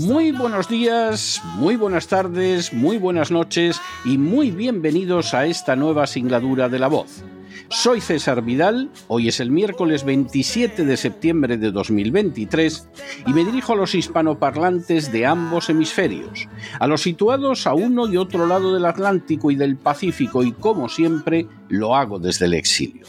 Muy buenos días, muy buenas tardes, muy buenas noches y muy bienvenidos a esta nueva singladura de La Voz. Soy César Vidal, hoy es el miércoles 27 de septiembre de 2023 y me dirijo a los hispanoparlantes de ambos hemisferios, a los situados a uno y otro lado del Atlántico y del Pacífico y como siempre lo hago desde el exilio.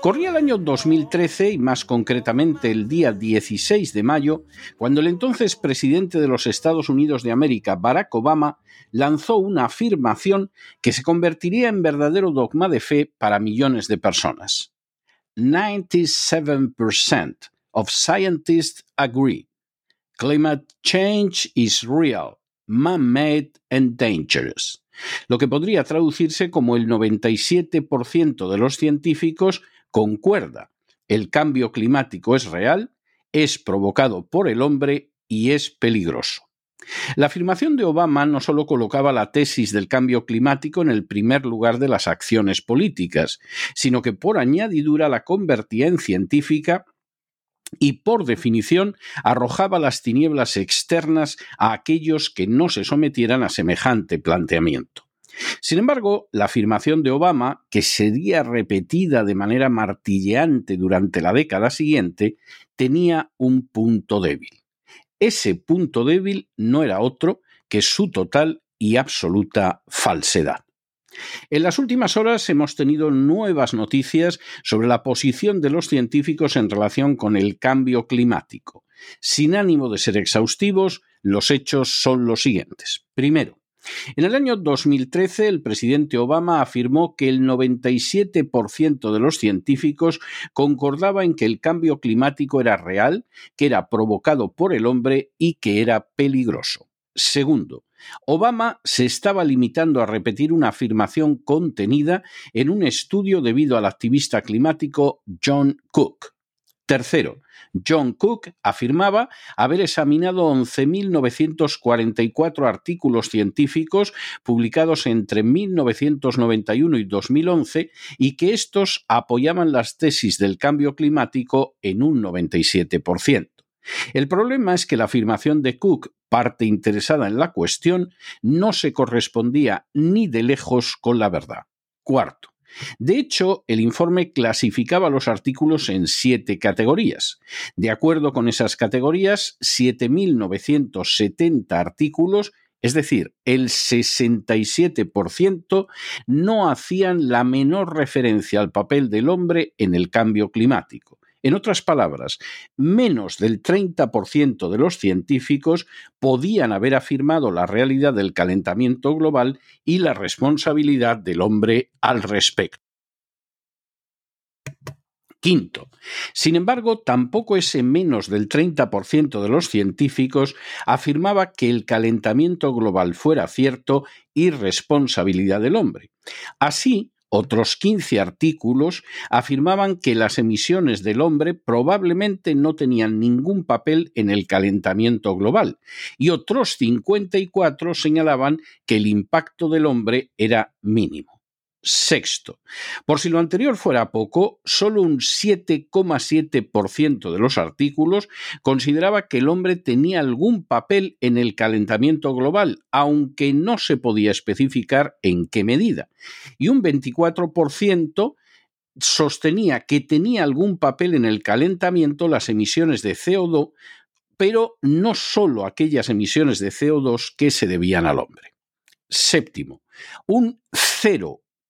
Corría el año 2013 y más concretamente el día 16 de mayo, cuando el entonces presidente de los Estados Unidos de América, Barack Obama, lanzó una afirmación que se convertiría en verdadero dogma de fe para millones de personas. 97% of scientists agree. Climate change is real, man-made and dangerous lo que podría traducirse como el 97% de los científicos concuerda. El cambio climático es real, es provocado por el hombre y es peligroso. La afirmación de Obama no solo colocaba la tesis del cambio climático en el primer lugar de las acciones políticas, sino que por añadidura la convertía en científica y por definición arrojaba las tinieblas externas a aquellos que no se sometieran a semejante planteamiento. Sin embargo, la afirmación de Obama, que sería repetida de manera martilleante durante la década siguiente, tenía un punto débil. Ese punto débil no era otro que su total y absoluta falsedad. En las últimas horas hemos tenido nuevas noticias sobre la posición de los científicos en relación con el cambio climático. Sin ánimo de ser exhaustivos, los hechos son los siguientes. Primero, en el año 2013, el presidente Obama afirmó que el 97% de los científicos concordaba en que el cambio climático era real, que era provocado por el hombre y que era peligroso. Segundo, Obama se estaba limitando a repetir una afirmación contenida en un estudio debido al activista climático John Cook. Tercero, John Cook afirmaba haber examinado 11.944 artículos científicos publicados entre 1991 y 2011 y que estos apoyaban las tesis del cambio climático en un 97%. El problema es que la afirmación de Cook, parte interesada en la cuestión, no se correspondía ni de lejos con la verdad. Cuarto. De hecho, el informe clasificaba los artículos en siete categorías. De acuerdo con esas categorías, 7.970 artículos es decir, el 67% no hacían la menor referencia al papel del hombre en el cambio climático. En otras palabras, menos del 30% de los científicos podían haber afirmado la realidad del calentamiento global y la responsabilidad del hombre al respecto. Quinto, sin embargo, tampoco ese menos del 30% de los científicos afirmaba que el calentamiento global fuera cierto y responsabilidad del hombre. Así, otros 15 artículos afirmaban que las emisiones del hombre probablemente no tenían ningún papel en el calentamiento global y otros 54 señalaban que el impacto del hombre era mínimo. Sexto, por si lo anterior fuera poco, solo un 7,7% de los artículos consideraba que el hombre tenía algún papel en el calentamiento global, aunque no se podía especificar en qué medida, y un 24% sostenía que tenía algún papel en el calentamiento las emisiones de CO2, pero no solo aquellas emisiones de CO2 que se debían al hombre. Séptimo, Un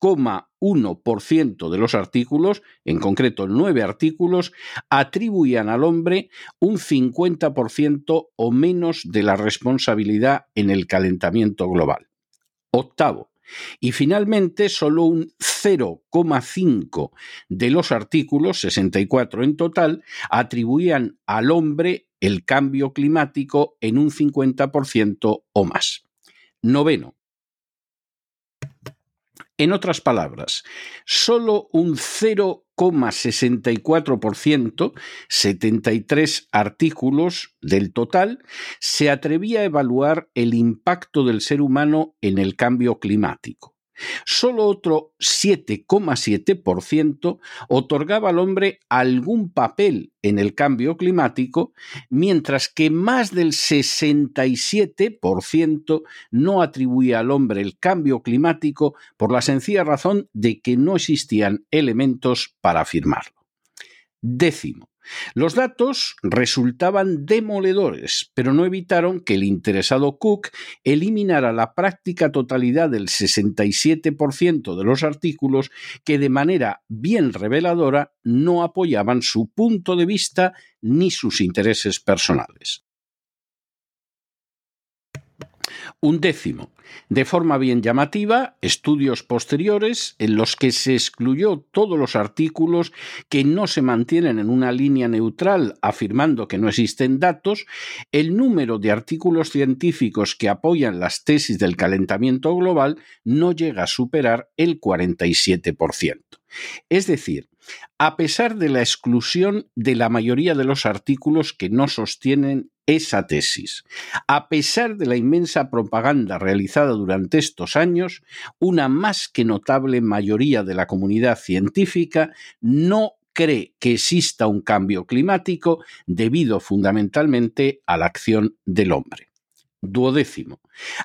0,1% de los artículos, en concreto nueve artículos, atribuían al hombre un 50% o menos de la responsabilidad en el calentamiento global. Octavo, y finalmente, solo un 0,5 de los artículos, 64 en total, atribuían al hombre el cambio climático en un 50% o más. Noveno, en otras palabras, solo un 0,64%, 73 artículos del total, se atrevía a evaluar el impacto del ser humano en el cambio climático. Solo otro 7,7% otorgaba al hombre algún papel en el cambio climático, mientras que más del 67% no atribuía al hombre el cambio climático por la sencilla razón de que no existían elementos para afirmarlo. Décimo, los datos resultaban demoledores, pero no evitaron que el interesado Cook eliminara la práctica totalidad del 67% de los artículos que de manera bien reveladora no apoyaban su punto de vista ni sus intereses personales. Un décimo, de forma bien llamativa, estudios posteriores en los que se excluyó todos los artículos que no se mantienen en una línea neutral afirmando que no existen datos, el número de artículos científicos que apoyan las tesis del calentamiento global no llega a superar el 47%. Es decir, a pesar de la exclusión de la mayoría de los artículos que no sostienen esa tesis. A pesar de la inmensa propaganda realizada durante estos años, una más que notable mayoría de la comunidad científica no cree que exista un cambio climático debido fundamentalmente a la acción del hombre. Duodécimo.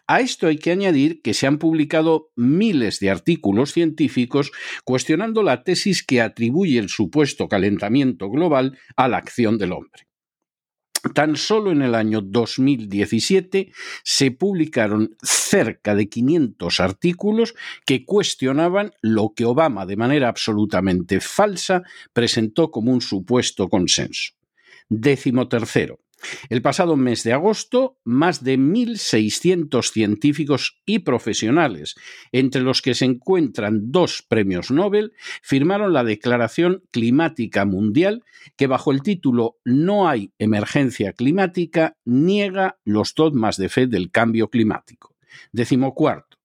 A esto hay que añadir que se han publicado miles de artículos científicos cuestionando la tesis que atribuye el supuesto calentamiento global a la acción del hombre. Tan solo en el año 2017 se publicaron cerca de 500 artículos que cuestionaban lo que Obama de manera absolutamente falsa presentó como un supuesto consenso. Décimo tercero. El pasado mes de agosto, más de 1.600 científicos y profesionales, entre los que se encuentran dos premios Nobel, firmaron la Declaración Climática Mundial que bajo el título No hay emergencia climática niega los dogmas de fe del cambio climático. Décimo cuarto.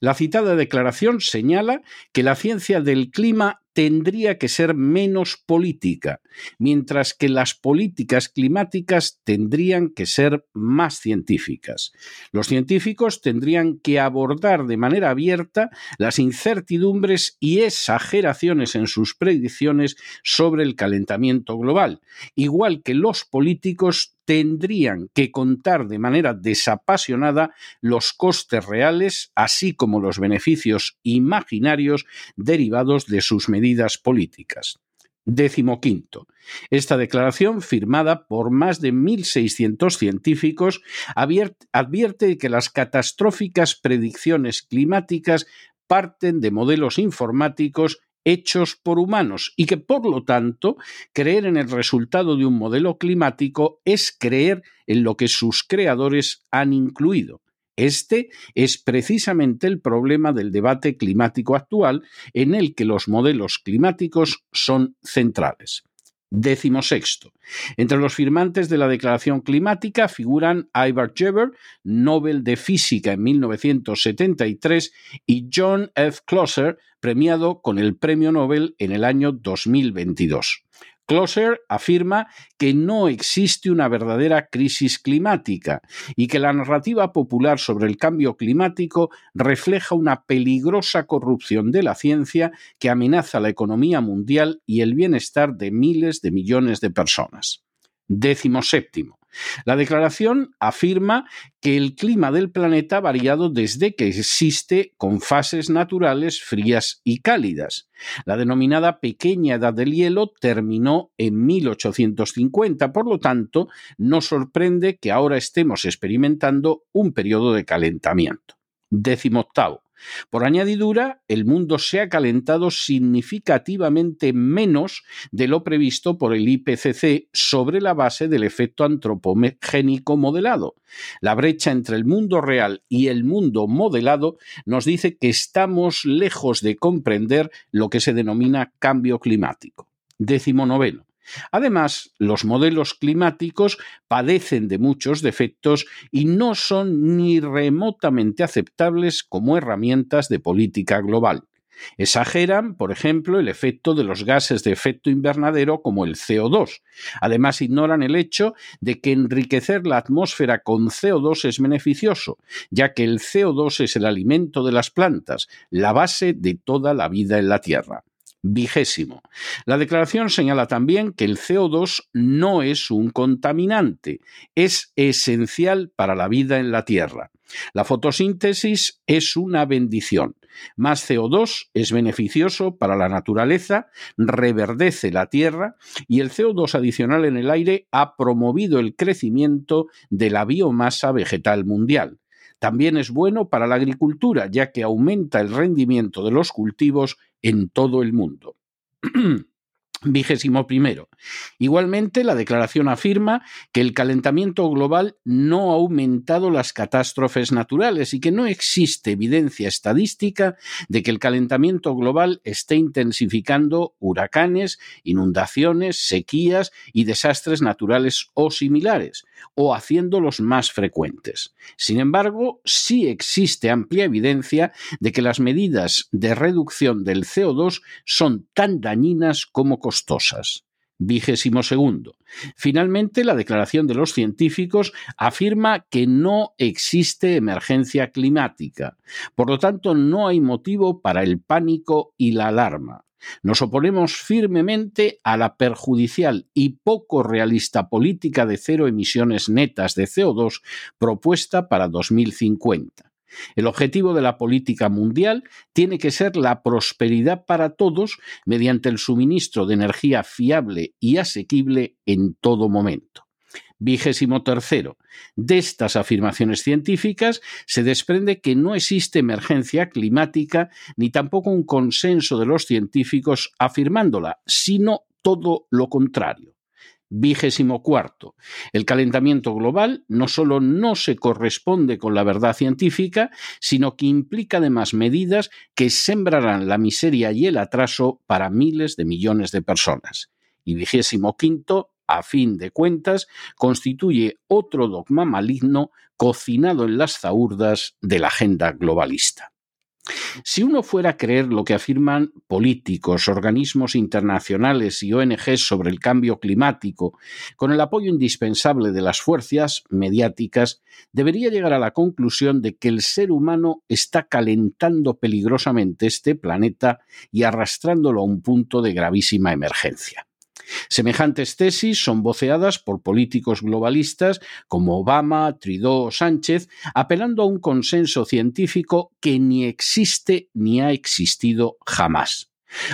La citada declaración señala que la ciencia del clima tendría que ser menos política, mientras que las políticas climáticas tendrían que ser más científicas. Los científicos tendrían que abordar de manera abierta las incertidumbres y exageraciones en sus predicciones sobre el calentamiento global, igual que los políticos tendrían que contar de manera desapasionada los costes reales, así como los beneficios imaginarios derivados de sus medidas políticas. Décimo quinto. Esta declaración, firmada por más de 1.600 científicos, advierte que las catastróficas predicciones climáticas parten de modelos informáticos hechos por humanos y que por lo tanto creer en el resultado de un modelo climático es creer en lo que sus creadores han incluido. Este es precisamente el problema del debate climático actual en el que los modelos climáticos son centrales. Décimo sexto. Entre los firmantes de la Declaración Climática figuran Ivar Jever, Nobel de Física en 1973, y John F. Closer, premiado con el Premio Nobel en el año 2022. Closer afirma que no existe una verdadera crisis climática y que la narrativa popular sobre el cambio climático refleja una peligrosa corrupción de la ciencia que amenaza la economía mundial y el bienestar de miles de millones de personas. Décimo séptimo. La declaración afirma que el clima del planeta ha variado desde que existe con fases naturales frías y cálidas. La denominada pequeña edad del hielo terminó en 1850, por lo tanto, no sorprende que ahora estemos experimentando un periodo de calentamiento. Décimo octavo. Por añadidura, el mundo se ha calentado significativamente menos de lo previsto por el IPCC sobre la base del efecto antropogénico modelado. La brecha entre el mundo real y el mundo modelado nos dice que estamos lejos de comprender lo que se denomina cambio climático. Décimo noveno. Además, los modelos climáticos padecen de muchos defectos y no son ni remotamente aceptables como herramientas de política global. Exageran, por ejemplo, el efecto de los gases de efecto invernadero como el CO2. Además, ignoran el hecho de que enriquecer la atmósfera con CO2 es beneficioso, ya que el CO2 es el alimento de las plantas, la base de toda la vida en la Tierra. Vigésimo. La declaración señala también que el CO2 no es un contaminante, es esencial para la vida en la Tierra. La fotosíntesis es una bendición. Más CO2 es beneficioso para la naturaleza, reverdece la Tierra y el CO2 adicional en el aire ha promovido el crecimiento de la biomasa vegetal mundial. También es bueno para la agricultura, ya que aumenta el rendimiento de los cultivos en todo el mundo. Vigésimo primero. Igualmente, la declaración afirma que el calentamiento global no ha aumentado las catástrofes naturales y que no existe evidencia estadística de que el calentamiento global esté intensificando huracanes, inundaciones, sequías y desastres naturales o similares, o haciéndolos más frecuentes. Sin embargo, sí existe amplia evidencia de que las medidas de reducción del CO2 son tan dañinas como costosas. Vigésimo segundo. Finalmente, la declaración de los científicos afirma que no existe emergencia climática. Por lo tanto, no hay motivo para el pánico y la alarma. Nos oponemos firmemente a la perjudicial y poco realista política de cero emisiones netas de CO2 propuesta para 2050. El objetivo de la política mundial tiene que ser la prosperidad para todos mediante el suministro de energía fiable y asequible en todo momento. Vigésimo tercero. De estas afirmaciones científicas se desprende que no existe emergencia climática ni tampoco un consenso de los científicos afirmándola, sino todo lo contrario. Vigésimo cuarto. El calentamiento global no solo no se corresponde con la verdad científica, sino que implica además medidas que sembrarán la miseria y el atraso para miles de millones de personas. Y vigésimo quinto, a fin de cuentas, constituye otro dogma maligno cocinado en las zaurdas de la agenda globalista. Si uno fuera a creer lo que afirman políticos, organismos internacionales y ONGs sobre el cambio climático, con el apoyo indispensable de las fuerzas mediáticas, debería llegar a la conclusión de que el ser humano está calentando peligrosamente este planeta y arrastrándolo a un punto de gravísima emergencia. Semejantes tesis son voceadas por políticos globalistas como Obama, Trudeau o Sánchez, apelando a un consenso científico que ni existe ni ha existido jamás.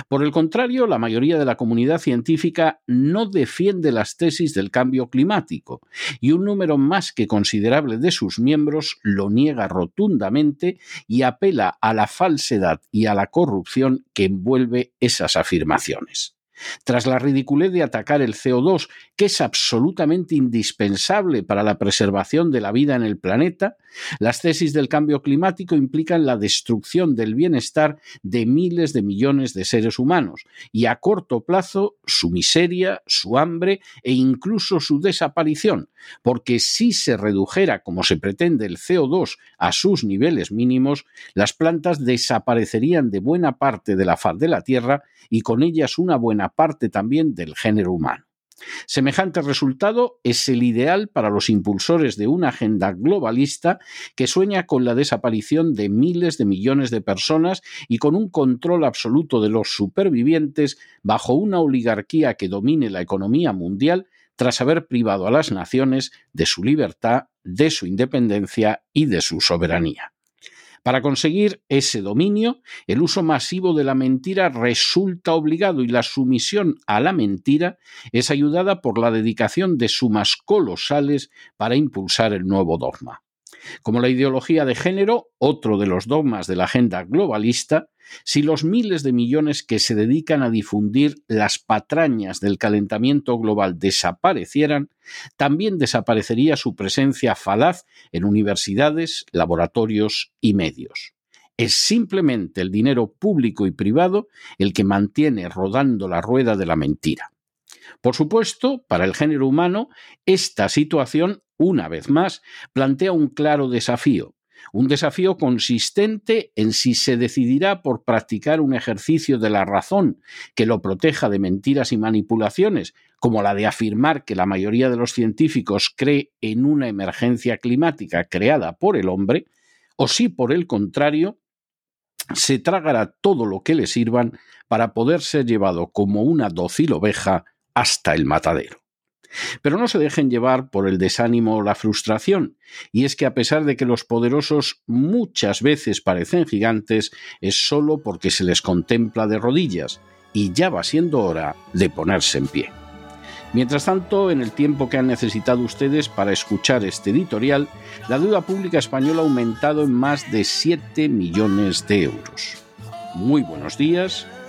Por el contrario, la mayoría de la comunidad científica no defiende las tesis del cambio climático y un número más que considerable de sus miembros lo niega rotundamente y apela a la falsedad y a la corrupción que envuelve esas afirmaciones. Tras la ridiculez de atacar el CO2, que es absolutamente indispensable para la preservación de la vida en el planeta, las tesis del cambio climático implican la destrucción del bienestar de miles de millones de seres humanos y a corto plazo su miseria, su hambre e incluso su desaparición, porque si se redujera como se pretende el CO2 a sus niveles mínimos, las plantas desaparecerían de buena parte de la faz de la Tierra y con ellas una parte también del género humano. Semejante resultado es el ideal para los impulsores de una agenda globalista que sueña con la desaparición de miles de millones de personas y con un control absoluto de los supervivientes bajo una oligarquía que domine la economía mundial tras haber privado a las naciones de su libertad, de su independencia y de su soberanía. Para conseguir ese dominio, el uso masivo de la mentira resulta obligado y la sumisión a la mentira es ayudada por la dedicación de sumas colosales para impulsar el nuevo dogma. Como la ideología de género, otro de los dogmas de la agenda globalista, si los miles de millones que se dedican a difundir las patrañas del calentamiento global desaparecieran, también desaparecería su presencia falaz en universidades, laboratorios y medios. Es simplemente el dinero público y privado el que mantiene rodando la rueda de la mentira. Por supuesto, para el género humano, esta situación, una vez más, plantea un claro desafío, un desafío consistente en si se decidirá por practicar un ejercicio de la razón que lo proteja de mentiras y manipulaciones, como la de afirmar que la mayoría de los científicos cree en una emergencia climática creada por el hombre, o si por el contrario se tragará todo lo que le sirvan para poder ser llevado como una dócil oveja hasta el matadero. Pero no se dejen llevar por el desánimo o la frustración, y es que a pesar de que los poderosos muchas veces parecen gigantes, es solo porque se les contempla de rodillas, y ya va siendo hora de ponerse en pie. Mientras tanto, en el tiempo que han necesitado ustedes para escuchar este editorial, la deuda pública española ha aumentado en más de 7 millones de euros. Muy buenos días,